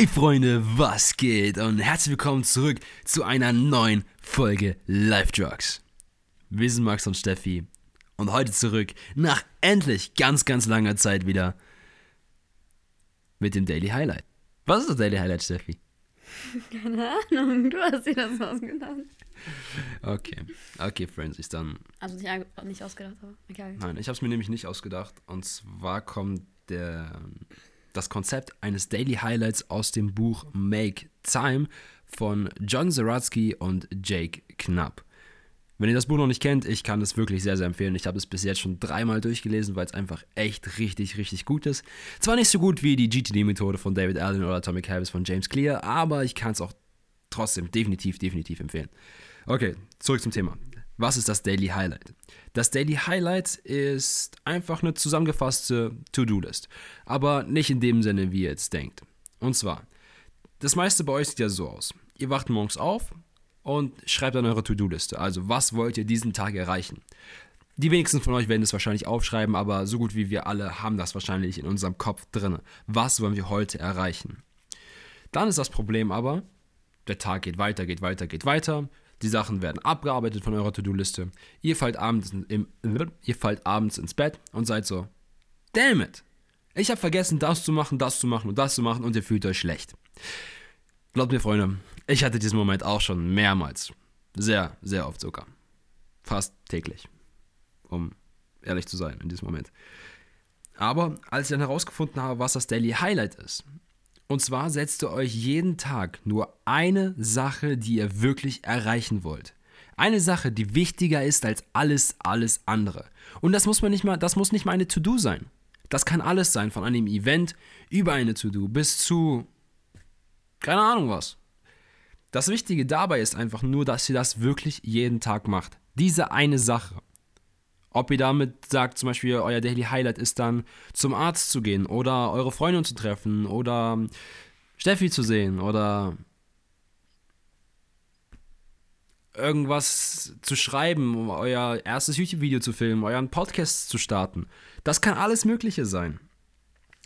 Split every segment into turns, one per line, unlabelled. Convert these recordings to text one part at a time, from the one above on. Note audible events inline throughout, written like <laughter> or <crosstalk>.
Hi Freunde, was geht? Und herzlich willkommen zurück zu einer neuen Folge Live Drugs. Wir sind Max und Steffi und heute zurück nach endlich ganz, ganz langer Zeit wieder mit dem Daily Highlight. Was ist das Daily Highlight, Steffi? <laughs>
Keine Ahnung, du hast dir das ausgedacht.
Okay, okay, Friends, ich dann.
Also nicht, nicht ausgedacht, aber egal.
Nein, ich habe es mir nämlich nicht ausgedacht. Und zwar kommt der, das Konzept eines Daily Highlights aus dem Buch Make Time von John Zaratsky und Jake Knapp. Wenn ihr das Buch noch nicht kennt, ich kann es wirklich sehr, sehr empfehlen. Ich habe es bis jetzt schon dreimal durchgelesen, weil es einfach echt richtig, richtig gut ist. Zwar nicht so gut wie die GTD-Methode von David Allen oder Atomic Habits von James Clear, aber ich kann es auch trotzdem definitiv, definitiv empfehlen. Okay, zurück zum Thema. Was ist das Daily Highlight? Das Daily Highlight ist einfach eine zusammengefasste To-Do-List. Aber nicht in dem Sinne, wie ihr jetzt denkt. Und zwar, das meiste bei euch sieht ja so aus. Ihr wacht morgens auf und schreibt dann eure To-Do-Liste. Also, was wollt ihr diesen Tag erreichen? Die wenigsten von euch werden es wahrscheinlich aufschreiben, aber so gut wie wir alle haben das wahrscheinlich in unserem Kopf drin. Was wollen wir heute erreichen? Dann ist das Problem aber, der Tag geht weiter, geht weiter, geht weiter. Die Sachen werden abgearbeitet von eurer To-Do-Liste. Ihr, fallt abends ihr fallt abends ins Bett und seid so, damn it, ich habe vergessen, das zu machen, das zu machen und das zu machen und ihr fühlt euch schlecht. Glaubt mir, Freunde, ich hatte diesen Moment auch schon mehrmals. Sehr, sehr oft sogar. Fast täglich. Um ehrlich zu sein in diesem Moment. Aber als ich dann herausgefunden habe, was das Daily Highlight ist, und zwar setzt ihr euch jeden Tag nur eine Sache, die ihr wirklich erreichen wollt. Eine Sache, die wichtiger ist als alles, alles andere. Und das muss man nicht mal, das muss nicht mal eine To-Do sein. Das kann alles sein, von einem Event über eine To-Do bis zu keine Ahnung was. Das Wichtige dabei ist einfach nur, dass ihr das wirklich jeden Tag macht. Diese eine Sache. Ob ihr damit sagt, zum Beispiel, euer Daily Highlight ist dann zum Arzt zu gehen oder eure Freundin zu treffen oder Steffi zu sehen oder irgendwas zu schreiben, um euer erstes YouTube-Video zu filmen, euren Podcast zu starten. Das kann alles Mögliche sein.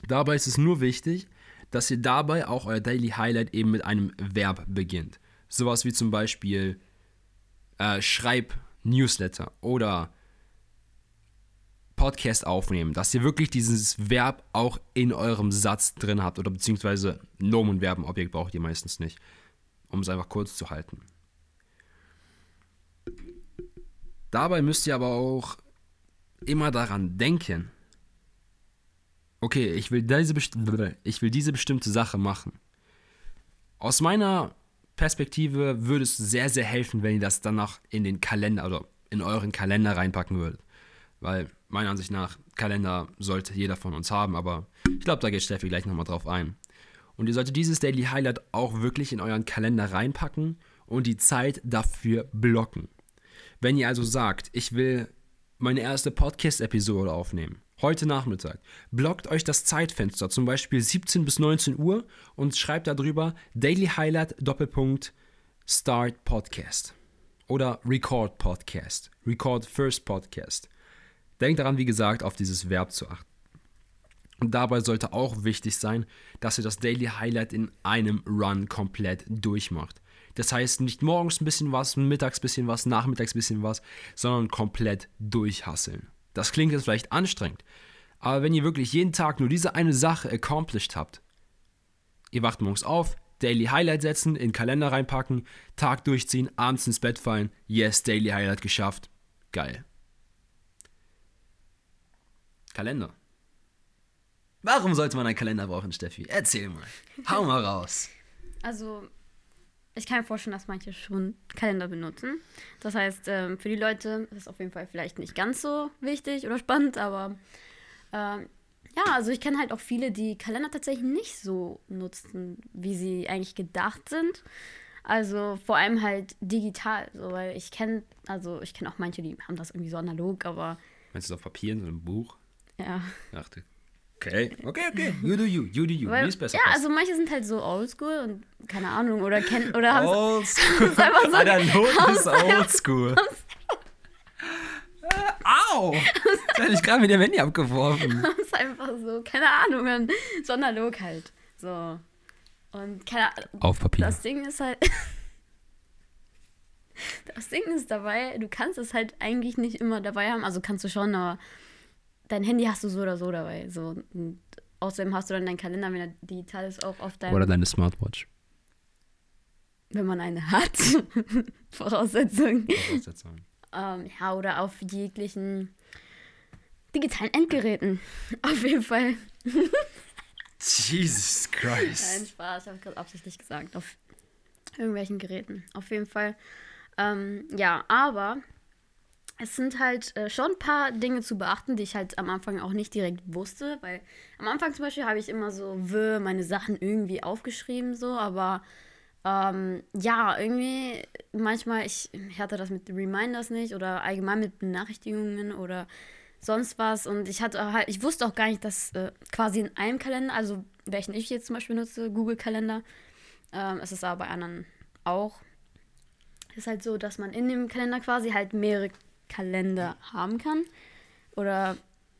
Dabei ist es nur wichtig, dass ihr dabei auch euer Daily Highlight eben mit einem Verb beginnt. Sowas wie zum Beispiel äh, Schreib Newsletter oder Podcast aufnehmen, dass ihr wirklich dieses Verb auch in eurem Satz drin habt oder beziehungsweise Nomen, Verben, Objekt braucht ihr meistens nicht, um es einfach kurz zu halten. Dabei müsst ihr aber auch immer daran denken, okay, ich will diese, ich will diese bestimmte Sache machen. Aus meiner Perspektive würde es sehr, sehr helfen, wenn ihr das danach in den Kalender oder in euren Kalender reinpacken würdet. Weil meiner Ansicht nach, Kalender sollte jeder von uns haben, aber ich glaube, da geht Steffi gleich nochmal drauf ein. Und ihr solltet dieses Daily Highlight auch wirklich in euren Kalender reinpacken und die Zeit dafür blocken. Wenn ihr also sagt, ich will meine erste Podcast-Episode aufnehmen, heute Nachmittag, blockt euch das Zeitfenster, zum Beispiel 17 bis 19 Uhr und schreibt darüber Daily Highlight Doppelpunkt Start Podcast oder Record Podcast, Record First Podcast. Denkt daran, wie gesagt, auf dieses Verb zu achten. Und dabei sollte auch wichtig sein, dass ihr das Daily Highlight in einem Run komplett durchmacht. Das heißt nicht morgens ein bisschen was, mittags ein bisschen was, nachmittags ein bisschen was, sondern komplett durchhasseln. Das klingt jetzt vielleicht anstrengend, aber wenn ihr wirklich jeden Tag nur diese eine Sache accomplished habt, ihr wacht morgens auf, Daily Highlight setzen, in den Kalender reinpacken, Tag durchziehen, abends ins Bett fallen, yes, Daily Highlight geschafft, geil. Kalender. Warum sollte man einen Kalender brauchen, Steffi? Erzähl mal. Hau mal raus.
Also, ich kann mir vorstellen, dass manche schon Kalender benutzen. Das heißt, ähm, für die Leute ist es auf jeden Fall vielleicht nicht ganz so wichtig oder spannend, aber ähm, ja, also ich kenne halt auch viele, die Kalender tatsächlich nicht so nutzen, wie sie eigentlich gedacht sind. Also vor allem halt digital, so, weil ich kenne, also ich kenne auch manche, die haben das irgendwie so analog, aber.
Meinst du das auf Papier in so einem Buch?
Ja.
Ach du. Okay, okay, okay. You do you, you do you.
Weil,
Wie ist besser?
ja, also manche sind halt so oldschool und keine Ahnung, oder kennen oder haben
Oldschool. <laughs>
ist einfach so-
Analog <laughs> ist oldschool. <laughs> Au! Jetzt hätte ich gerade mit dem Handy abgeworfen.
es einfach so, keine Ahnung, so analog halt. So. Und keine Ahnung,
Auf Papier.
das Ding ist halt. das Ding ist dabei, du kannst es halt eigentlich nicht immer dabei haben. Also kannst du schon, aber dein Handy hast du so oder so dabei. So. Und außerdem hast du dann deinen Kalender, wenn er digital ist, auch auf deinem.
Oder deine Smartwatch.
wenn man eine hat. <laughs> Voraussetzung.
Voraussetzung.
Ähm, ja, oder auf jeglichen digitalen Endgeräten. <laughs> Auf jeden Fall.
Jesus
Nein,
Christ.
Spaß, ich habe gerade absichtlich gesagt. Auf irgendwelchen Geräten. Auf jeden Fall. Ähm, ja, aber es sind halt äh, schon ein paar Dinge zu beachten, die ich halt am Anfang auch nicht direkt wusste, weil am Anfang zum Beispiel habe ich immer so wö, meine Sachen irgendwie aufgeschrieben, so, aber ähm, ja, irgendwie manchmal, ich, hatte das mit Reminders nicht oder allgemein mit Benachrichtigungen oder sonst was und ich hatte halt, ich wusste auch gar nicht, dass äh, quasi in einem Kalender, also welchen ich jetzt zum Beispiel nutze, Google Kalender, ähm, es ist aber bei anderen auch, ist halt so, dass man in dem Kalender quasi halt mehrere Kalender haben kann oder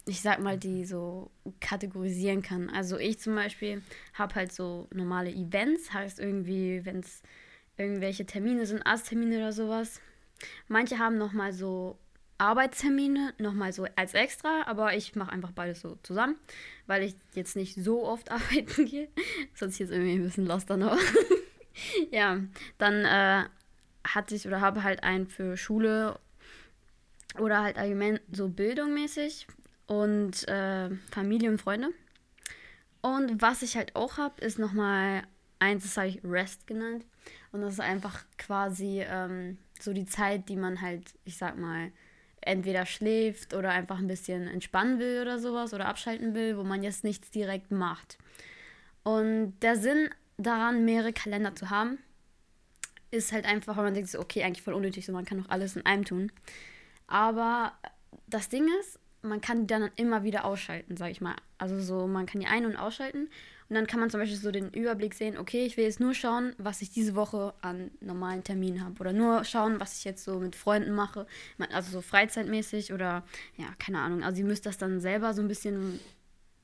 ich sag mal, die so kategorisieren kann. Also ich zum Beispiel habe halt so normale Events, heißt irgendwie, wenn es irgendwelche Termine sind, Arzttermine oder sowas. Manche haben nochmal so Arbeitstermine, nochmal so als extra, aber ich mache einfach beides so zusammen, weil ich jetzt nicht so oft <laughs> arbeiten gehe. Sonst jetzt irgendwie ein bisschen lost dann auch. <laughs> ja, dann äh, hatte ich oder habe halt einen für Schule oder halt allgemein so bildungmäßig und äh, Familie und Freunde. Und was ich halt auch habe, ist nochmal eins, das habe ich Rest genannt. Und das ist einfach quasi ähm, so die Zeit, die man halt, ich sag mal, entweder schläft oder einfach ein bisschen entspannen will oder sowas oder abschalten will, wo man jetzt nichts direkt macht. Und der Sinn daran, mehrere Kalender zu haben, ist halt einfach, weil man denkt, okay, eigentlich voll unnötig, so man kann doch alles in einem tun. Aber das Ding ist, man kann die dann immer wieder ausschalten, sag ich mal. Also so, man kann die ein- und ausschalten und dann kann man zum Beispiel so den Überblick sehen, okay, ich will jetzt nur schauen, was ich diese Woche an normalen Terminen habe. Oder nur schauen, was ich jetzt so mit Freunden mache. Also so freizeitmäßig oder ja, keine Ahnung. Also ihr müsst das dann selber so ein bisschen,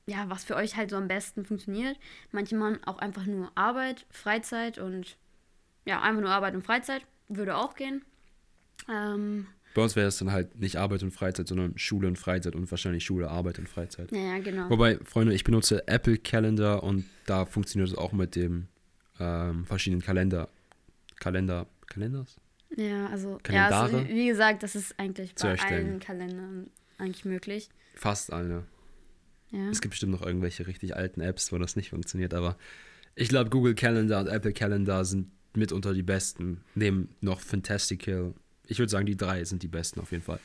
ja, was für euch halt so am besten funktioniert. Manche machen auch einfach nur Arbeit, Freizeit und ja, einfach nur Arbeit und Freizeit. Würde auch gehen. Ähm,
Bei uns wäre es dann halt nicht Arbeit und Freizeit, sondern Schule und Freizeit und wahrscheinlich Schule, Arbeit und Freizeit.
ja, genau.
Wobei, Freunde, ich benutze Apple Calendar und da funktioniert es auch mit dem ähm, verschiedenen Kalender. Kalender. Kalenders?
Ja, also, ja, also, wie gesagt, das ist eigentlich bei allen Kalendern eigentlich möglich.
Fast alle.
Ja.
Es gibt bestimmt noch irgendwelche richtig alten Apps, wo das nicht funktioniert, aber ich glaube, Google Calendar und Apple Calendar sind mitunter die besten. Neben noch Fantastical. Ich würde sagen, die drei sind die besten auf jeden Fall.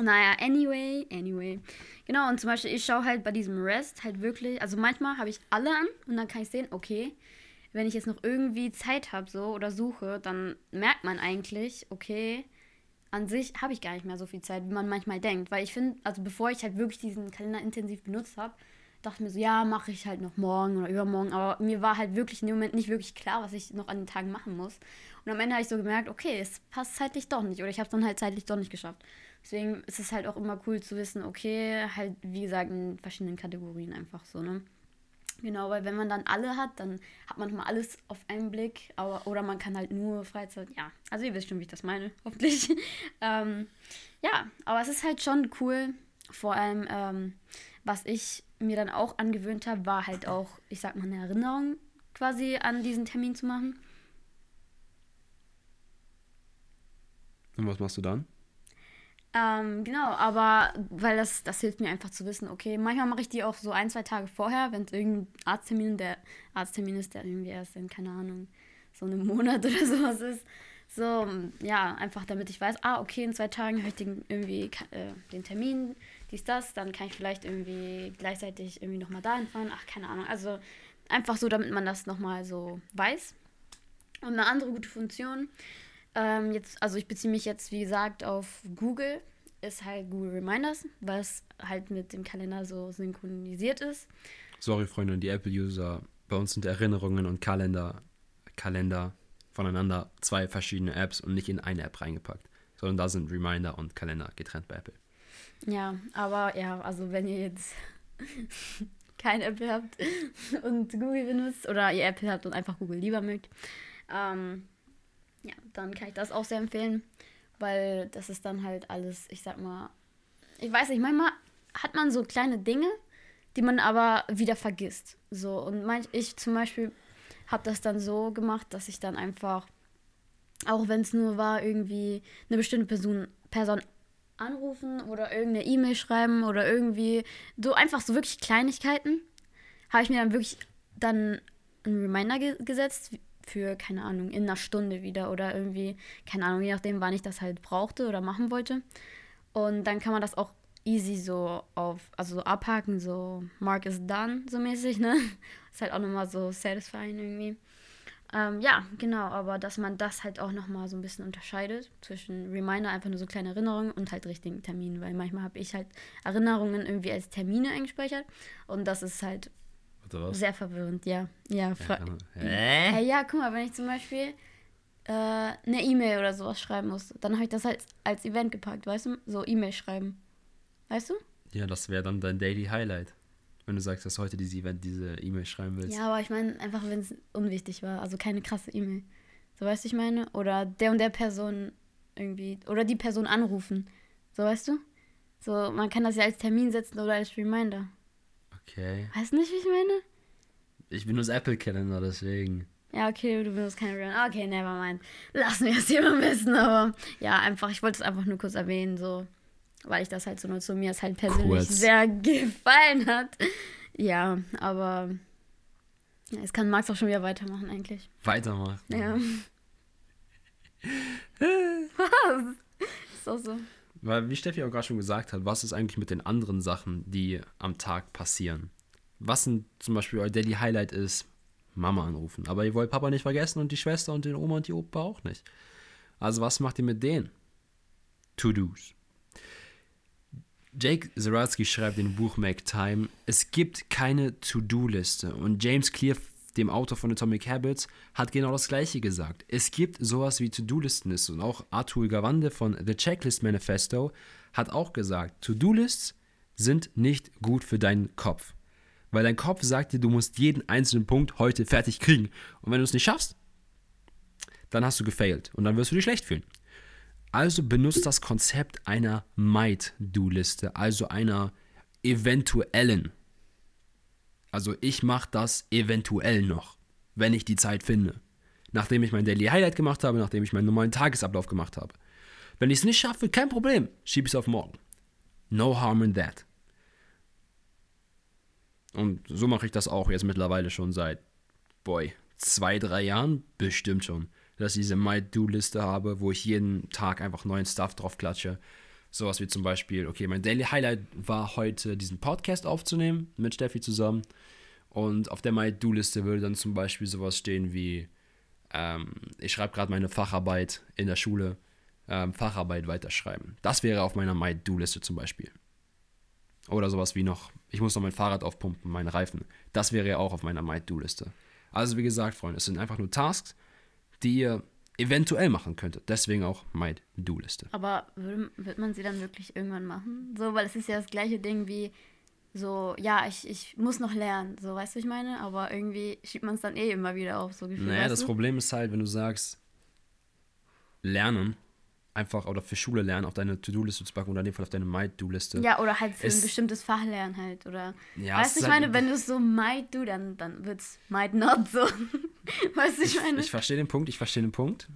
Naja, anyway, anyway. Genau, und zum Beispiel, ich schaue halt bei diesem Rest halt wirklich, also manchmal habe ich alle an und dann kann ich sehen, okay, wenn ich jetzt noch irgendwie Zeit habe so oder suche, dann merkt man eigentlich, okay, an sich habe ich gar nicht mehr so viel Zeit, wie man manchmal denkt. Weil ich finde, also bevor ich halt wirklich diesen Kalender intensiv benutzt habe, dachte mir so, ja, mache ich halt noch morgen oder übermorgen. Aber mir war halt wirklich in dem Moment nicht wirklich klar, was ich noch an den Tagen machen muss. Und am Ende habe ich so gemerkt, okay, es passt zeitlich doch nicht. Oder ich habe es dann halt zeitlich doch nicht geschafft. Deswegen ist es halt auch immer cool zu wissen, okay, halt, wie gesagt, in verschiedenen Kategorien einfach so, ne? Genau, weil wenn man dann alle hat, dann hat man mal alles auf einen Blick. Aber, oder man kann halt nur Freizeit. Ja, also ihr wisst schon, wie ich das meine, <laughs> hoffentlich. ähm, ja, aber es ist halt schon cool. Vor allem, ähm, was ich mir dann auch angewöhnt habe, war halt auch, ich sag mal, eine Erinnerung quasi an diesen Termin zu machen.
Und was machst du dann?
Ähm, genau, aber weil das, das hilft mir einfach zu wissen, okay, manchmal mache ich die auch so ein, zwei Tage vorher, wenn es irgendein Arzttermin, der Arzttermin ist, der irgendwie erst in, keine Ahnung, so einem Monat <laughs> oder sowas ist. So, ja, einfach damit ich weiß, ah, okay, in zwei Tagen habe ich den, irgendwie äh, den Termin, dies, das, dann kann ich vielleicht irgendwie gleichzeitig irgendwie nochmal dahin fahren, ach, keine Ahnung. Also einfach so, damit man das nochmal so weiß. Und eine andere gute Funktion, ähm, jetzt, also ich beziehe mich jetzt, wie gesagt, auf Google, ist halt Google Reminders, was halt mit dem Kalender so synchronisiert ist.
Sorry, Freunde, die Apple-User. Bei uns sind Erinnerungen und Kalender, Kalender voneinander zwei verschiedene Apps und nicht in eine App reingepackt. Sondern da sind Reminder und Kalender getrennt bei Apple.
Ja, aber ja, also wenn ihr jetzt <laughs> kein Apple habt und Google benutzt oder ihr Apple habt und einfach Google lieber mögt, ähm, ja, dann kann ich das auch sehr empfehlen, weil das ist dann halt alles, ich sag mal, ich weiß nicht, manchmal hat man so kleine Dinge, die man aber wieder vergisst. So, und manch, ich zum Beispiel habe das dann so gemacht, dass ich dann einfach, auch wenn es nur war, irgendwie eine bestimmte Person, Person anrufen oder irgendeine E-Mail schreiben oder irgendwie so einfach so wirklich Kleinigkeiten, habe ich mir dann wirklich dann einen Reminder ge gesetzt für, keine Ahnung, in einer Stunde wieder oder irgendwie, keine Ahnung, je nachdem, wann ich das halt brauchte oder machen wollte. Und dann kann man das auch easy so auf, also so abhaken, so Mark is done, so mäßig, ne? Ist halt auch nochmal so satisfying irgendwie. Ähm, ja, genau, aber dass man das halt auch nochmal so ein bisschen unterscheidet zwischen Reminder, einfach nur so kleine Erinnerungen und halt richtigen Terminen, weil manchmal habe ich halt Erinnerungen irgendwie als Termine eingespeichert und das ist halt sehr verwirrend, ja. Ja, ja, äh? hey, ja, guck mal, wenn ich zum Beispiel äh, eine E-Mail oder sowas schreiben muss, dann habe ich das halt als Event gepackt, weißt du? So E-Mail schreiben. Weißt du?
Ja, das wäre dann dein Daily Highlight. Wenn du sagst, dass du heute diese Event, diese E-Mail schreiben willst.
Ja, aber ich meine einfach, wenn es unwichtig war. Also keine krasse E-Mail. So weißt du, ich meine? Oder der und der Person irgendwie. Oder die Person anrufen. So weißt du? So, man kann das ja als Termin setzen oder als Reminder.
Okay.
Weißt du nicht, wie ich meine?
Ich benutze Apple-Kalender, deswegen.
Ja, okay, du benutzt keine Reminder. Okay, never mind. Lassen wir es jemand wissen, aber ja, einfach, ich wollte es einfach nur kurz erwähnen, so weil ich das halt so nutze und mir es halt persönlich Kurz. sehr <laughs> gefallen hat. Ja, aber jetzt kann Max auch schon wieder weitermachen eigentlich.
Weitermachen?
Ja. <laughs> was? Ist auch so.
Weil, wie Steffi auch gerade schon gesagt hat, was ist eigentlich mit den anderen Sachen, die am Tag passieren? Was sind zum Beispiel euer Daily Highlight ist, Mama anrufen. Aber ihr wollt Papa nicht vergessen und die Schwester und den Oma und die Opa auch nicht. Also was macht ihr mit denen? To-Dos. Jake Zaratsky schreibt in dem Buch Make Time, es gibt keine To-Do-Liste. Und James Clear, dem Autor von Atomic Habits, hat genau das Gleiche gesagt. Es gibt sowas wie To-Do-Listen. Und auch Arthur Gawande von The Checklist Manifesto hat auch gesagt, To-Do-Lists sind nicht gut für deinen Kopf. Weil dein Kopf sagt dir, du musst jeden einzelnen Punkt heute fertig kriegen. Und wenn du es nicht schaffst, dann hast du gefailt. Und dann wirst du dich schlecht fühlen. Also benutzt das Konzept einer Might-Do-Liste, also einer eventuellen. Also ich mache das eventuell noch, wenn ich die Zeit finde. Nachdem ich mein Daily Highlight gemacht habe, nachdem ich meinen normalen Tagesablauf gemacht habe. Wenn ich es nicht schaffe, kein Problem, schiebe ich es auf morgen. No harm in that. Und so mache ich das auch jetzt mittlerweile schon seit, boy, zwei, drei Jahren, bestimmt schon dass ich diese My-Do-Liste habe, wo ich jeden Tag einfach neuen Stuff drauf klatsche. Sowas wie zum Beispiel, okay, mein Daily Highlight war heute, diesen Podcast aufzunehmen mit Steffi zusammen. Und auf der My-Do-Liste würde dann zum Beispiel sowas stehen wie, ähm, ich schreibe gerade meine Facharbeit in der Schule, ähm, Facharbeit weiterschreiben. Das wäre auf meiner My-Do-Liste zum Beispiel. Oder sowas wie noch, ich muss noch mein Fahrrad aufpumpen, meine Reifen. Das wäre ja auch auf meiner My-Do-Liste. Also wie gesagt, Freunde, es sind einfach nur Tasks, die ihr eventuell machen könntet. Deswegen auch My Do-Liste.
Aber würde, wird man sie dann wirklich irgendwann machen? So, weil es ist ja das gleiche Ding wie so, ja, ich, ich muss noch lernen, so, weißt du, ich meine? Aber irgendwie schiebt man es dann eh immer wieder auf, so
gefühlt. Naja, das du? Problem ist halt, wenn du sagst, lernen, einfach oder für Schule lernen auf deine To-Do-Liste zu packen oder in dem Fall auf deine My-Do-Liste.
Ja, oder halt für ein bestimmtes Fach lernen halt. Oder ja, weißt du, ich halt meine, wenn du es so might do, dann, dann wird es might not so. <laughs> weißt du, ich meine?
Ich, ich verstehe den Punkt, ich verstehe den Punkt.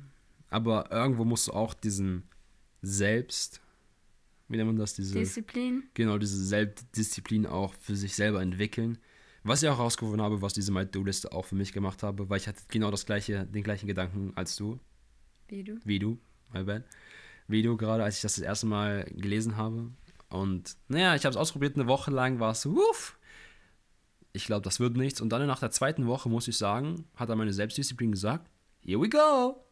Aber irgendwo musst du auch diesen Selbst, wie nennt man das? Diese,
Disziplin.
Genau, diese Selbstdisziplin auch für sich selber entwickeln. Was ich auch herausgefunden habe, was diese My-Do-Liste auch für mich gemacht habe, weil ich hatte genau das gleiche, den gleichen Gedanken als du.
Wie du?
Wie du, my bad. Video gerade, als ich das das erste Mal gelesen habe. Und naja, ich habe es ausprobiert, eine Woche lang war es uff, ich glaube, das wird nichts. Und dann nach der zweiten Woche, muss ich sagen, hat er meine Selbstdisziplin gesagt, here we go.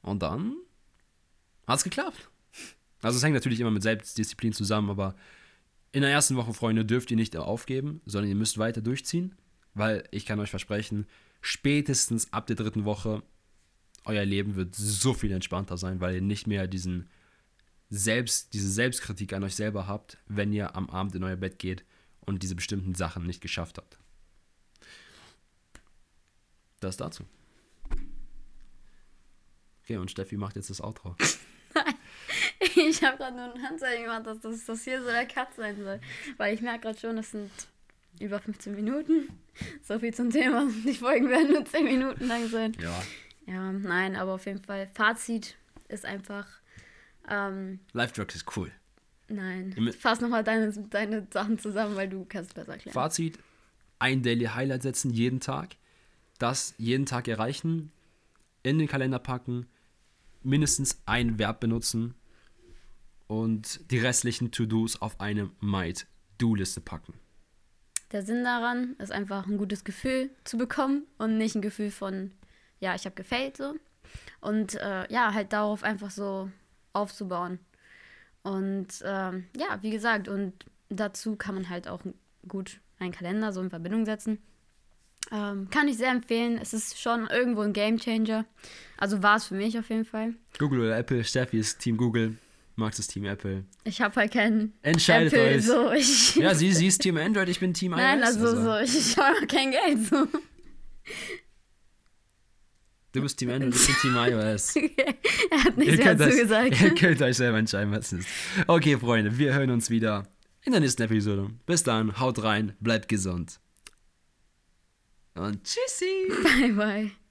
Und dann hat es geklappt. Also es hängt natürlich immer mit Selbstdisziplin zusammen, aber in der ersten Woche, Freunde, dürft ihr nicht aufgeben, sondern ihr müsst weiter durchziehen, weil ich kann euch versprechen, spätestens ab der dritten Woche euer Leben wird so viel entspannter sein, weil ihr nicht mehr diesen Selbst, diese Selbstkritik an euch selber habt, wenn ihr am Abend in euer Bett geht und diese bestimmten Sachen nicht geschafft habt. Das dazu. Okay, und Steffi macht jetzt das Outro. <laughs>
Ich habe gerade nur ein Handzeichen gemacht, dass das, das hier so der Cut sein soll. Weil ich merke gerade schon, das sind über 15 Minuten. So viel zum Thema. Die Folgen werden nur 10 Minuten lang sein.
Ja.
Ja, nein, aber auf jeden Fall. Fazit ist einfach. Ähm,
Live Drugs ist cool.
nein. Fass nochmal deine, deine Sachen zusammen, weil du kannst besser erklären.
Fazit: ein Daily Highlight setzen jeden Tag. Das jeden Tag erreichen. In den Kalender packen. Mindestens ein Verb benutzen. Und die restlichen To-Dos auf eine Might-Do-Liste packen.
Der Sinn daran ist einfach ein gutes Gefühl zu bekommen und nicht ein Gefühl von, ja, ich habe gefällt so. Und äh, ja, halt darauf einfach so aufzubauen. Und ähm, ja, wie gesagt, und dazu kann man halt auch gut einen Kalender so in Verbindung setzen. Ähm, kann ich sehr empfehlen. Es ist schon irgendwo ein Gamechanger. Also war es für mich auf jeden Fall.
Google oder Apple. Steffi ist Team Google. Max ist Team Apple.
Ich habe halt keinen
Entscheidet
Apple
euch.
so. Ich, <laughs>
Ja, sie, sie ist Team Android, ich bin Team iOS.
Nein, also, so, <laughs> ich, ich habe kein Geld so.
Du bist Team Android, ich bin Team iOS.
er hat nicht
ihr,
sehr
könnt
dazu
euch,
gesagt.
ihr könnt euch selber entscheiden, was es ist. Okay, Freunde, wir hören uns wieder in der nächsten Episode. Bis dann, haut rein, bleibt gesund. Und tschüssi.
Bye, bye.